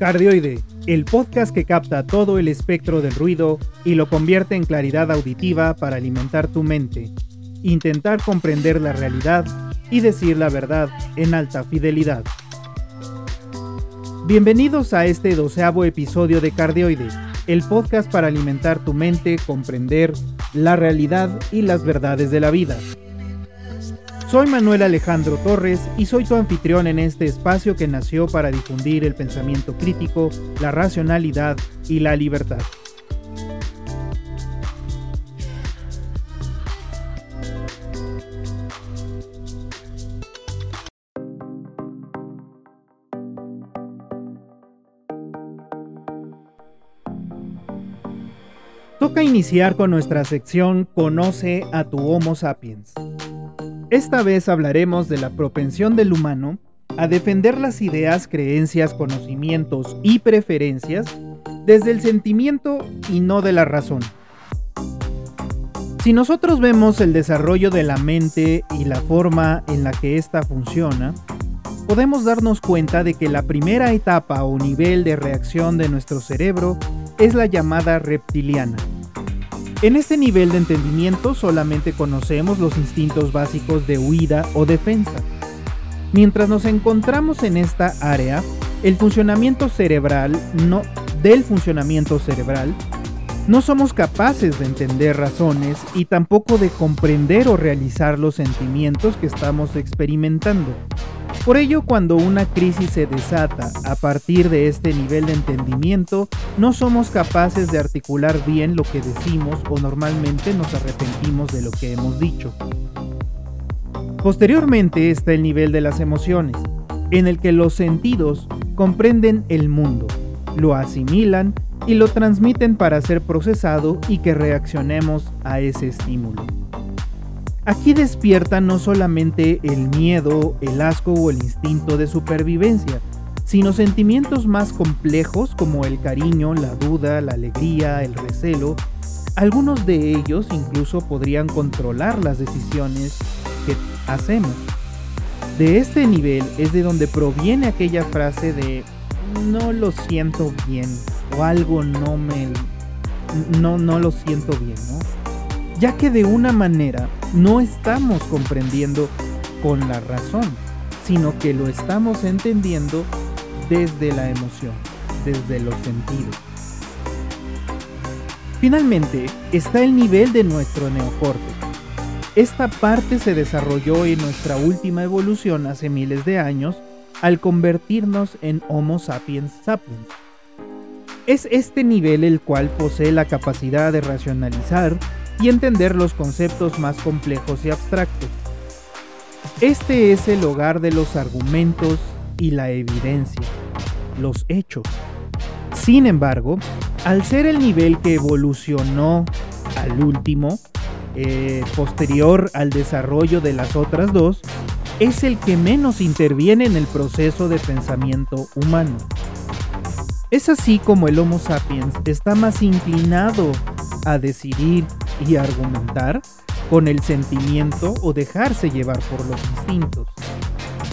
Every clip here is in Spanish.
Cardioide, el podcast que capta todo el espectro del ruido y lo convierte en claridad auditiva para alimentar tu mente, intentar comprender la realidad y decir la verdad en alta fidelidad. Bienvenidos a este doceavo episodio de Cardioide, el podcast para alimentar tu mente, comprender la realidad y las verdades de la vida. Soy Manuel Alejandro Torres y soy tu anfitrión en este espacio que nació para difundir el pensamiento crítico, la racionalidad y la libertad. Toca iniciar con nuestra sección Conoce a tu Homo sapiens. Esta vez hablaremos de la propensión del humano a defender las ideas, creencias, conocimientos y preferencias desde el sentimiento y no de la razón. Si nosotros vemos el desarrollo de la mente y la forma en la que ésta funciona, podemos darnos cuenta de que la primera etapa o nivel de reacción de nuestro cerebro es la llamada reptiliana. En este nivel de entendimiento solamente conocemos los instintos básicos de huida o defensa. Mientras nos encontramos en esta área, el funcionamiento cerebral no del funcionamiento cerebral no somos capaces de entender razones y tampoco de comprender o realizar los sentimientos que estamos experimentando. Por ello, cuando una crisis se desata a partir de este nivel de entendimiento, no somos capaces de articular bien lo que decimos o normalmente nos arrepentimos de lo que hemos dicho. Posteriormente está el nivel de las emociones, en el que los sentidos comprenden el mundo, lo asimilan y lo transmiten para ser procesado y que reaccionemos a ese estímulo. Aquí despierta no solamente el miedo, el asco o el instinto de supervivencia, sino sentimientos más complejos como el cariño, la duda, la alegría, el recelo. Algunos de ellos incluso podrían controlar las decisiones que hacemos. De este nivel es de donde proviene aquella frase de no lo siento bien o algo no me no no lo siento bien, ¿no? ya que de una manera no estamos comprendiendo con la razón, sino que lo estamos entendiendo desde la emoción, desde los sentidos. Finalmente, está el nivel de nuestro neocorte. Esta parte se desarrolló en nuestra última evolución hace miles de años al convertirnos en Homo sapiens sapiens. Es este nivel el cual posee la capacidad de racionalizar, y entender los conceptos más complejos y abstractos. Este es el hogar de los argumentos y la evidencia, los hechos. Sin embargo, al ser el nivel que evolucionó al último, eh, posterior al desarrollo de las otras dos, es el que menos interviene en el proceso de pensamiento humano. Es así como el Homo sapiens está más inclinado a decidir y argumentar con el sentimiento o dejarse llevar por los instintos.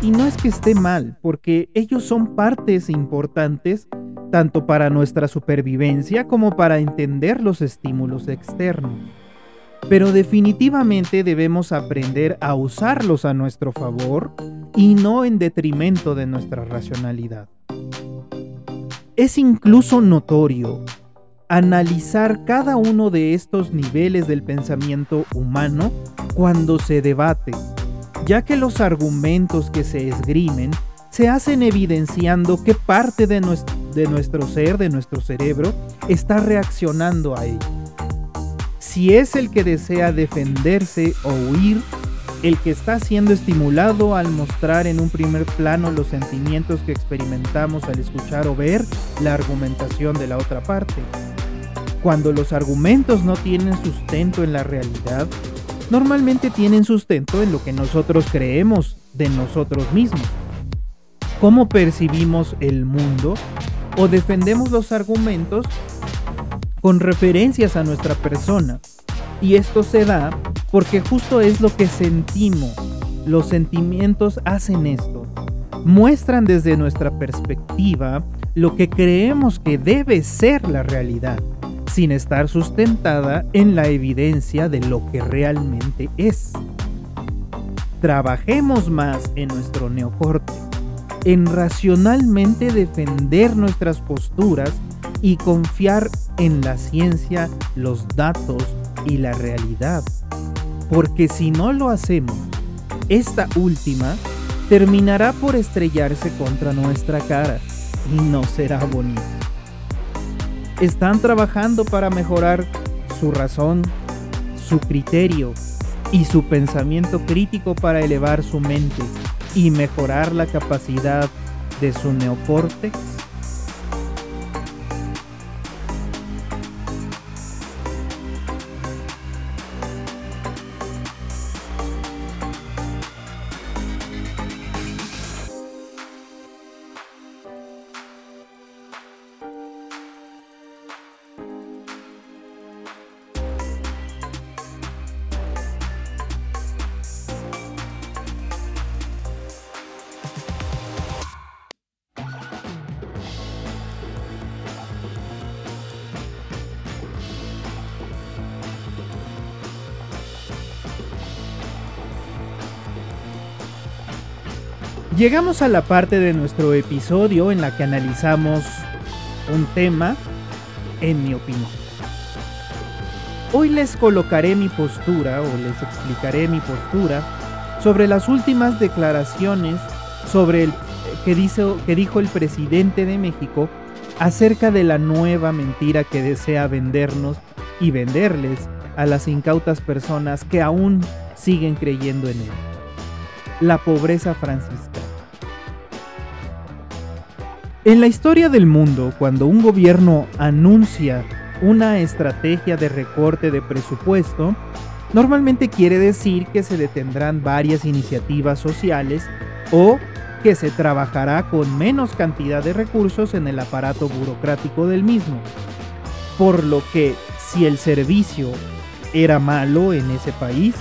Y no es que esté mal, porque ellos son partes importantes tanto para nuestra supervivencia como para entender los estímulos externos. Pero definitivamente debemos aprender a usarlos a nuestro favor y no en detrimento de nuestra racionalidad. Es incluso notorio analizar cada uno de estos niveles del pensamiento humano cuando se debate, ya que los argumentos que se esgrimen se hacen evidenciando qué parte de nuestro, de nuestro ser, de nuestro cerebro, está reaccionando a ello. Si es el que desea defenderse o huir, el que está siendo estimulado al mostrar en un primer plano los sentimientos que experimentamos al escuchar o ver la argumentación de la otra parte. Cuando los argumentos no tienen sustento en la realidad, normalmente tienen sustento en lo que nosotros creemos de nosotros mismos. ¿Cómo percibimos el mundo? O defendemos los argumentos con referencias a nuestra persona. Y esto se da porque justo es lo que sentimos. Los sentimientos hacen esto. Muestran desde nuestra perspectiva lo que creemos que debe ser la realidad, sin estar sustentada en la evidencia de lo que realmente es. Trabajemos más en nuestro neocorte, en racionalmente defender nuestras posturas y confiar en la ciencia, los datos y la realidad. Porque si no lo hacemos, esta última terminará por estrellarse contra nuestra cara y no será bonito. Están trabajando para mejorar su razón, su criterio y su pensamiento crítico para elevar su mente y mejorar la capacidad de su neocórtex Llegamos a la parte de nuestro episodio en la que analizamos un tema, en mi opinión. Hoy les colocaré mi postura o les explicaré mi postura sobre las últimas declaraciones sobre el que, que dijo el presidente de México acerca de la nueva mentira que desea vendernos y venderles a las incautas personas que aún siguen creyendo en él. La pobreza franciscana. En la historia del mundo, cuando un gobierno anuncia una estrategia de recorte de presupuesto, normalmente quiere decir que se detendrán varias iniciativas sociales o que se trabajará con menos cantidad de recursos en el aparato burocrático del mismo. Por lo que si el servicio era malo en ese país,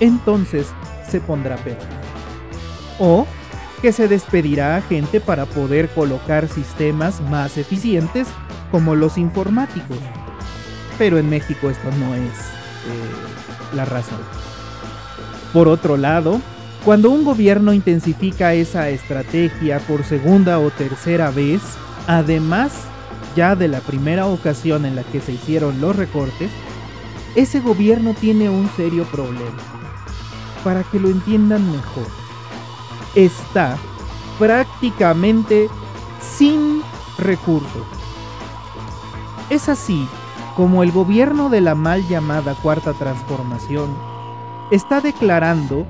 entonces se pondrá peor. O que se despedirá a gente para poder colocar sistemas más eficientes como los informáticos. Pero en México esto no es eh, la razón. Por otro lado, cuando un gobierno intensifica esa estrategia por segunda o tercera vez, además ya de la primera ocasión en la que se hicieron los recortes, ese gobierno tiene un serio problema. Para que lo entiendan mejor está prácticamente sin recursos. Es así como el gobierno de la mal llamada Cuarta Transformación está declarando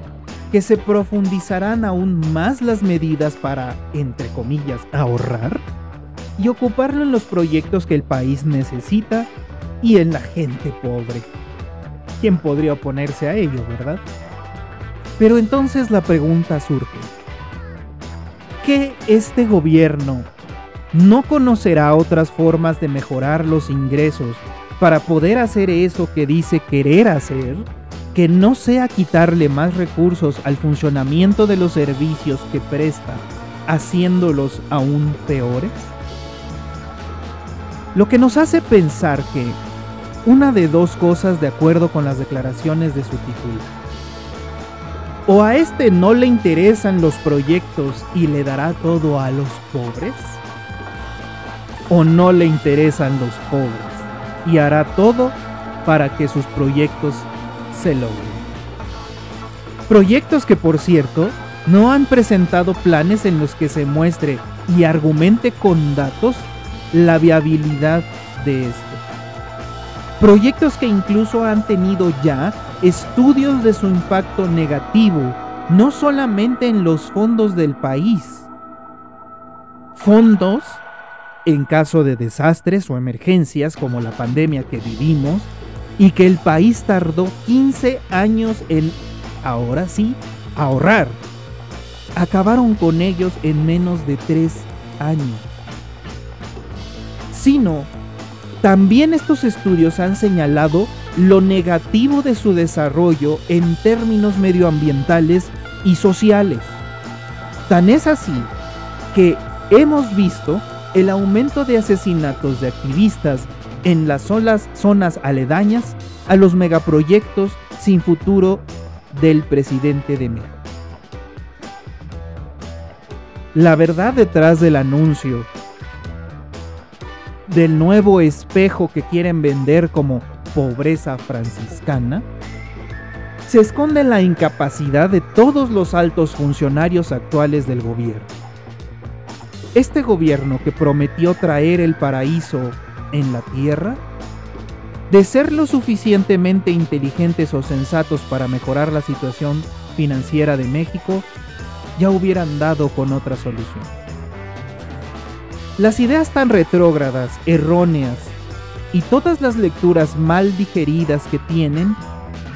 que se profundizarán aún más las medidas para, entre comillas, ahorrar y ocuparlo en los proyectos que el país necesita y en la gente pobre. ¿Quién podría oponerse a ello, verdad? Pero entonces la pregunta surge. ¿Qué este gobierno no conocerá otras formas de mejorar los ingresos para poder hacer eso que dice querer hacer? Que no sea quitarle más recursos al funcionamiento de los servicios que presta, haciéndolos aún peores? Lo que nos hace pensar que una de dos cosas de acuerdo con las declaraciones de su titular ¿O a este no le interesan los proyectos y le dará todo a los pobres? ¿O no le interesan los pobres y hará todo para que sus proyectos se logren? Proyectos que, por cierto, no han presentado planes en los que se muestre y argumente con datos la viabilidad de estos. Proyectos que incluso han tenido ya estudios de su impacto negativo, no solamente en los fondos del país. Fondos en caso de desastres o emergencias como la pandemia que vivimos y que el país tardó 15 años en, ahora sí, ahorrar. Acabaron con ellos en menos de 3 años. Sino, también estos estudios han señalado lo negativo de su desarrollo en términos medioambientales y sociales. Tan es así que hemos visto el aumento de asesinatos de activistas en las zonas aledañas a los megaproyectos sin futuro del presidente de México. La verdad detrás del anuncio del nuevo espejo que quieren vender como pobreza franciscana, se esconde la incapacidad de todos los altos funcionarios actuales del gobierno. Este gobierno que prometió traer el paraíso en la tierra, de ser lo suficientemente inteligentes o sensatos para mejorar la situación financiera de México, ya hubieran dado con otra solución. Las ideas tan retrógradas, erróneas y todas las lecturas mal digeridas que tienen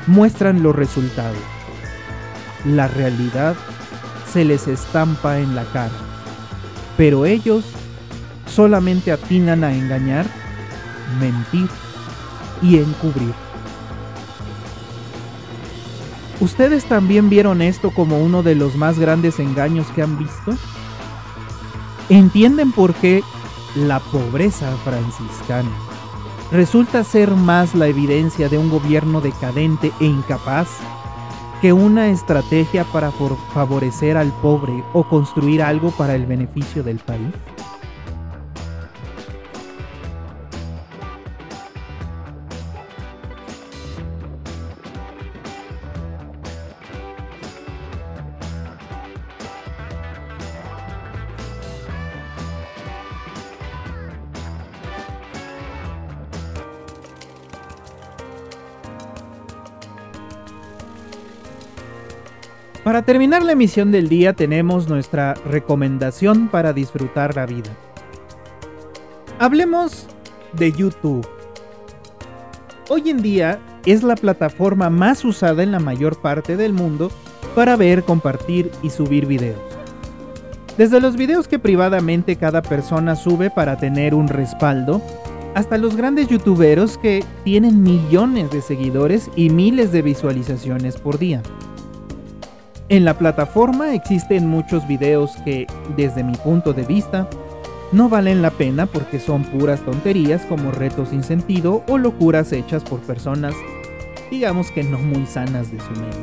muestran los resultados. La realidad se les estampa en la cara, pero ellos solamente atinan a engañar, mentir y encubrir. ¿Ustedes también vieron esto como uno de los más grandes engaños que han visto? ¿Entienden por qué la pobreza franciscana resulta ser más la evidencia de un gobierno decadente e incapaz que una estrategia para favorecer al pobre o construir algo para el beneficio del país? Para terminar la emisión del día tenemos nuestra recomendación para disfrutar la vida. Hablemos de YouTube. Hoy en día es la plataforma más usada en la mayor parte del mundo para ver, compartir y subir videos. Desde los videos que privadamente cada persona sube para tener un respaldo, hasta los grandes youtuberos que tienen millones de seguidores y miles de visualizaciones por día. En la plataforma existen muchos videos que, desde mi punto de vista, no valen la pena porque son puras tonterías como retos sin sentido o locuras hechas por personas, digamos que no muy sanas de su mente.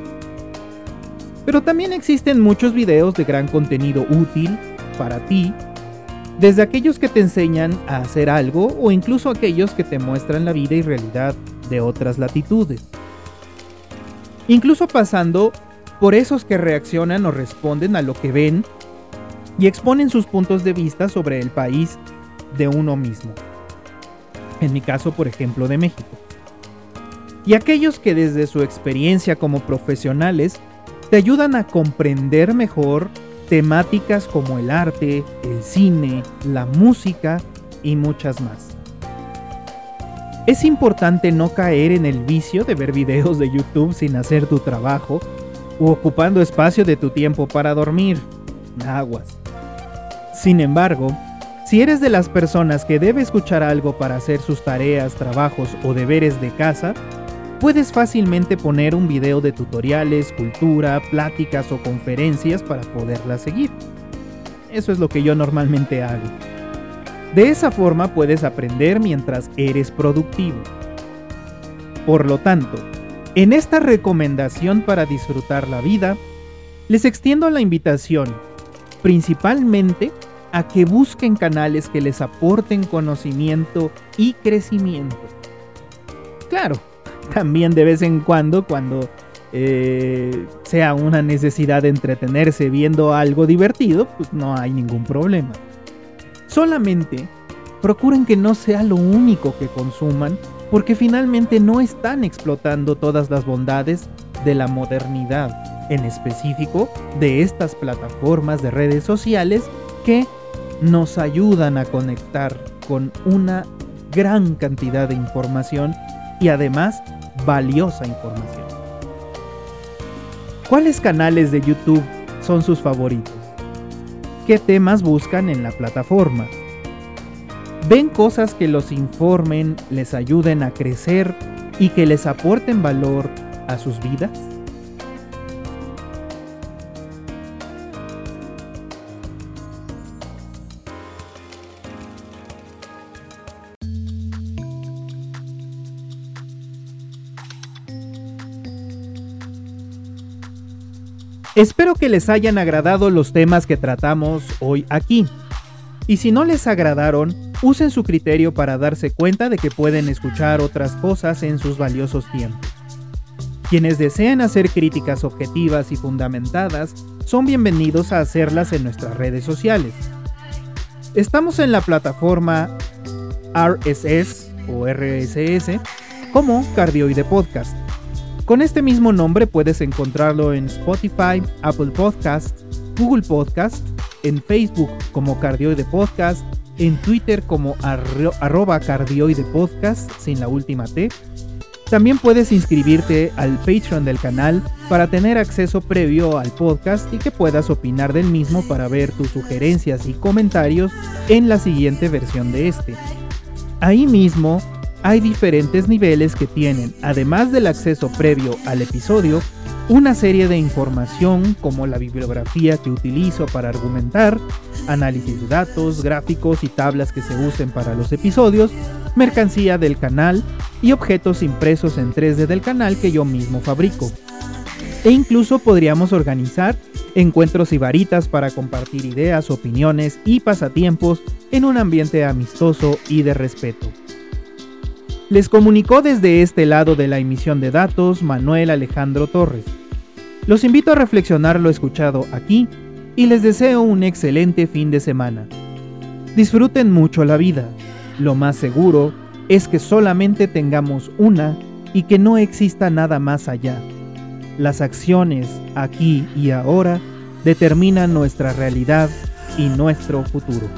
Pero también existen muchos videos de gran contenido útil para ti, desde aquellos que te enseñan a hacer algo o incluso aquellos que te muestran la vida y realidad de otras latitudes. Incluso pasando por esos que reaccionan o responden a lo que ven y exponen sus puntos de vista sobre el país de uno mismo. En mi caso, por ejemplo, de México. Y aquellos que desde su experiencia como profesionales te ayudan a comprender mejor temáticas como el arte, el cine, la música y muchas más. Es importante no caer en el vicio de ver videos de YouTube sin hacer tu trabajo u ocupando espacio de tu tiempo para dormir. Aguas. Sin embargo, si eres de las personas que debe escuchar algo para hacer sus tareas, trabajos o deberes de casa, puedes fácilmente poner un video de tutoriales, cultura, pláticas o conferencias para poderla seguir. Eso es lo que yo normalmente hago. De esa forma puedes aprender mientras eres productivo. Por lo tanto, en esta recomendación para disfrutar la vida, les extiendo la invitación, principalmente a que busquen canales que les aporten conocimiento y crecimiento. Claro, también de vez en cuando, cuando eh, sea una necesidad de entretenerse viendo algo divertido, pues no hay ningún problema. Solamente procuren que no sea lo único que consuman porque finalmente no están explotando todas las bondades de la modernidad, en específico de estas plataformas de redes sociales que nos ayudan a conectar con una gran cantidad de información y además valiosa información. ¿Cuáles canales de YouTube son sus favoritos? ¿Qué temas buscan en la plataforma? Ven cosas que los informen, les ayuden a crecer y que les aporten valor a sus vidas. Espero que les hayan agradado los temas que tratamos hoy aquí. Y si no les agradaron, usen su criterio para darse cuenta de que pueden escuchar otras cosas en sus valiosos tiempos. Quienes desean hacer críticas objetivas y fundamentadas son bienvenidos a hacerlas en nuestras redes sociales. Estamos en la plataforma RSS o RSS como Cardioide Podcast con este mismo nombre puedes encontrarlo en Spotify, Apple Podcast, Google Podcast, en Facebook como Cardioide Podcast, en Twitter como arroba cardioide podcast sin la última T. También puedes inscribirte al Patreon del canal para tener acceso previo al podcast y que puedas opinar del mismo para ver tus sugerencias y comentarios en la siguiente versión de este. Ahí mismo hay diferentes niveles que tienen, además del acceso previo al episodio, una serie de información como la bibliografía que utilizo para argumentar, análisis de datos, gráficos y tablas que se usen para los episodios, mercancía del canal y objetos impresos en 3D del canal que yo mismo fabrico. E incluso podríamos organizar encuentros y varitas para compartir ideas, opiniones y pasatiempos en un ambiente amistoso y de respeto. Les comunicó desde este lado de la emisión de datos Manuel Alejandro Torres. Los invito a reflexionar lo escuchado aquí y les deseo un excelente fin de semana. Disfruten mucho la vida. Lo más seguro es que solamente tengamos una y que no exista nada más allá. Las acciones aquí y ahora determinan nuestra realidad y nuestro futuro.